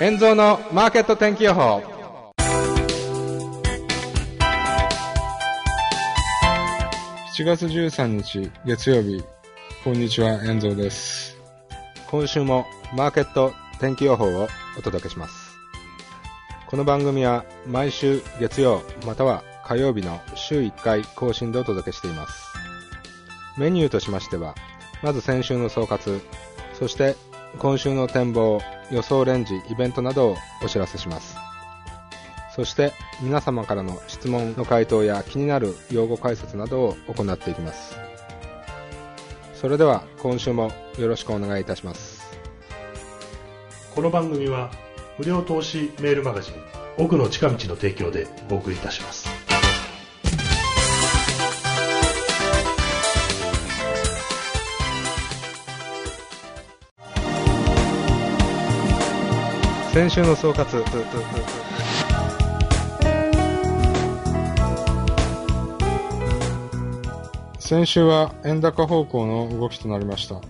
遠蔵のマーケット天気予報。7月13日月曜日。こんにちは遠蔵です。今週もマーケット天気予報をお届けします。この番組は毎週月曜または火曜日の週1回更新でお届けしています。メニューとしましてはまず先週の総括。そして今週の展望予想レンジイベントなどをお知らせします。そして皆様からの質問の回答や気になる用語解説などを行っていきます。それでは今週もよろしくお願いいたします。この番組は無料投資メールマガジン奥の近道の提供でお送りいたします。先週の総括。先週は円高方向の動きとなりました。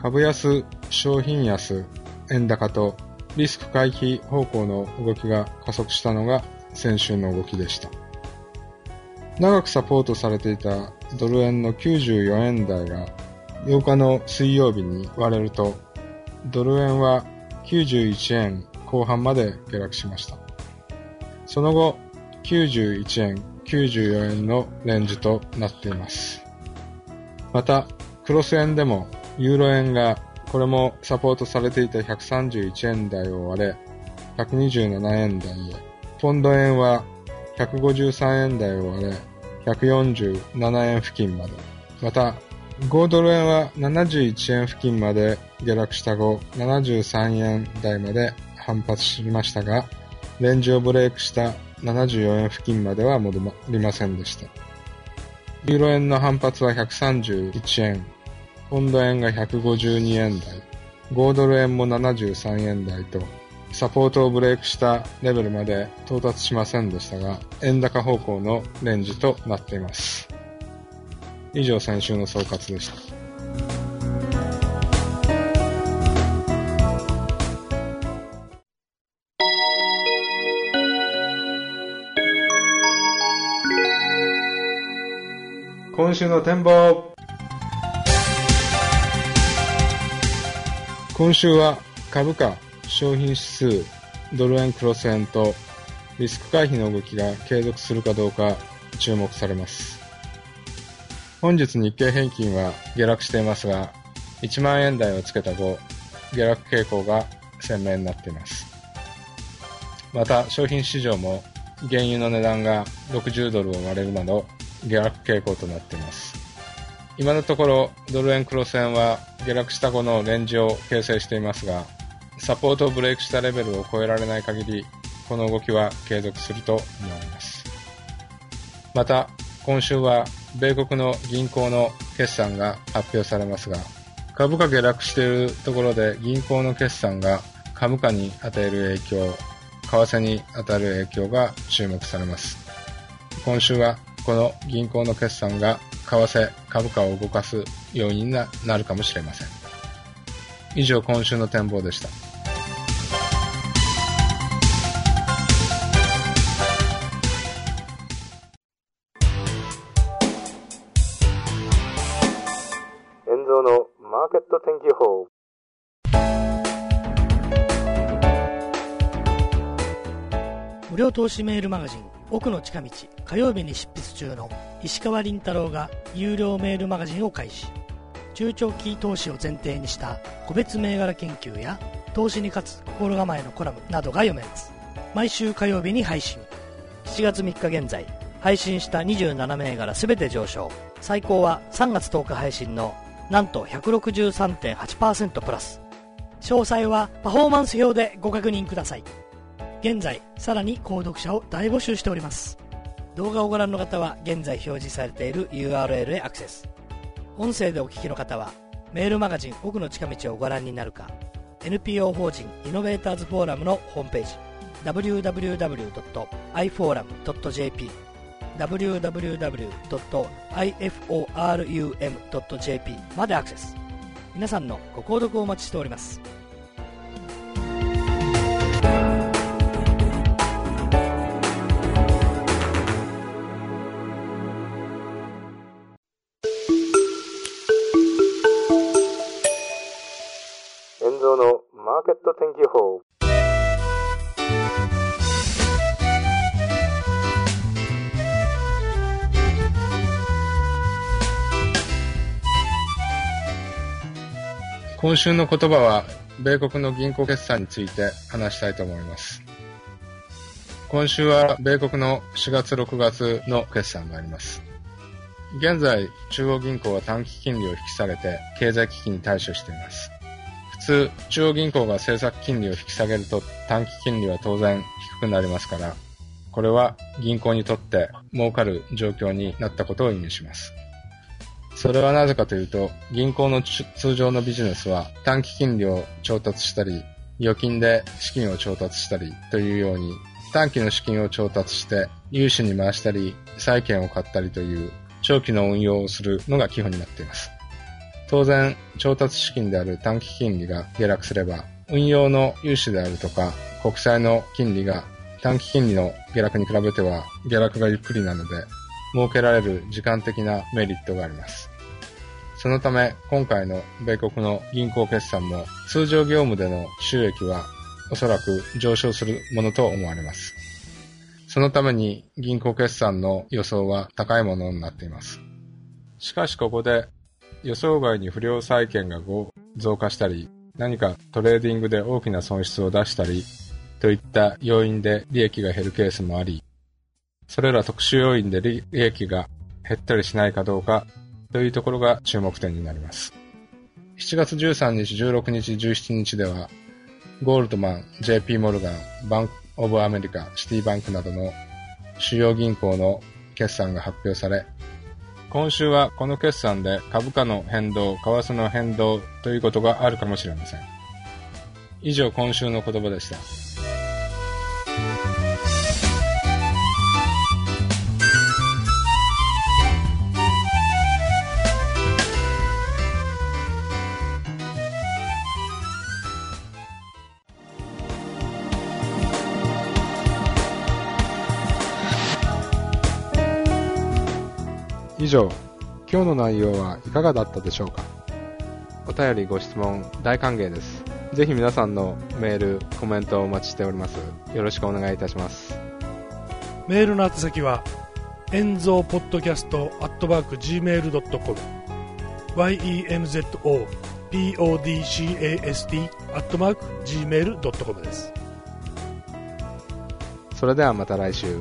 株安、商品安、円高とリスク回避方向の動きが加速したのが先週の動きでした。長くサポートされていたドル円の94円台が8日の水曜日に割れるとドル円は91円後半まで下落しました。その後、91円、94円のレンジとなっています。また、クロス円でもユーロ円がこれもサポートされていた131円台を割れ、127円台へ。ポンド円は153円台を割れ、147円付近まで。また、5ドル円は71円付近まで下落した後、73円台まで反発しましたが、レンジをブレイクした74円付近までは戻りませんでした。ユーロ円の反発は131円、ポンド円が152円台、5ドル円も73円台と、サポートをブレイクしたレベルまで到達しませんでしたが、円高方向のレンジとなっています。以上先週の総括でした。今週の展望今週は株価、商品指数、ドル円クロス円とリスク回避の動きが継続するかどうか注目されます。本日日経平均は下落していますが、1万円台をつけた後、下落傾向が鮮明になっています。また、商品市場も原油の値段が60ドルを割れるなど、下落傾向となっています。今のところ、ドル円クロス円は下落した後のレンジを形成していますが、サポートをブレイクしたレベルを超えられない限り、この動きは継続すると思われます。また、今週は米国の銀行の決算が発表されますが、株価下落しているところで銀行の決算が株価に与える影響、為替に与える影響が注目されます。今週はこの銀行の決算が為替、株価を動かす要因になるかもしれません。以上今週の展望でした。無料投資メールマガジン奥の近道火曜日に執筆中の石川倫太郎が有料メールマガジンを開始。中長期投資を前提にした個別銘柄研究や投資に勝つ心構えのコラムなどが読めます。毎週火曜日に配信。7月3日現在配信した27銘柄全て上昇。最高は3月10日配信のなんと163.8%プラス。詳細はパフォーマンス表でご確認ください。現在さらに購読者を大募集しております。動画をご覧の方は現在表示されている URL へアクセス。音声でお聞きの方はメールマガジン奥の近道をご覧になるか NPO 法人イノベーターズフォーラムのホームページ www.iforum.jp www.iforum.jp までアクセス。皆さんのご購読をお待ちしております。今週の言葉は、米国の銀行決算について話したいと思います。今週は米国の4月6月の決算があります。現在、中央銀行は短期金利を引き下げて経済危機に対処しています。普通、中央銀行が政策金利を引き下げると短期金利は当然低くなりますから、これは銀行にとって儲かる状況になったことを意味します。それはなぜかというと、銀行の通常のビジネスは短期金利を調達したり、預金で資金を調達したりというように、短期の資金を調達して融資に回したり、債券を買ったりという長期の運用をするのが基本になっています。当然、調達資金である短期金利が下落すれば、運用の融資であるとか、国債の金利が短期金利の下落に比べては下落がゆっくりなので、設けられる時間的なメリットがあります。そのため、今回の米国の銀行決算も通常業務での収益はおそらく上昇するものと思われます。そのために銀行決算の予想は高いものになっています。しかしここで予想外に不良債権が増加したり、何かトレーディングで大きな損失を出したり、といった要因で利益が減るケースもあり、それら特殊要因で利益が減ったりしないかどうかというところが注目点になります。7月13日、16日、17日では、ゴールドマン、JP モルガン、バンクオブアメリカ、シティバンクなどの主要銀行の決算が発表され、今週はこの決算で株価の変動、為替の変動ということがあるかもしれません。以上今週の言葉でした。以上、今日の内容はいかがだったでしょうか？お便りご質問大歓迎です。ぜひ皆さんのメール、コメントをお待ちしております。よろしくお願いいたします。メールの宛先は、エンゾーポッドキャストアットマーク Gmail.com yenzo podcast アットマーク Gmail.com です。それではまた来週。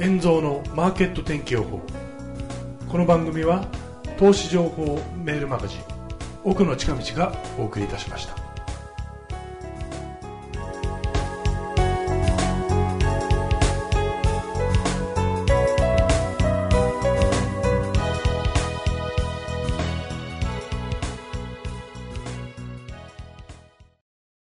円蔵のマーケット天気予報。この番組は投資情報メールマガジン奥の近道がお送りいたしました。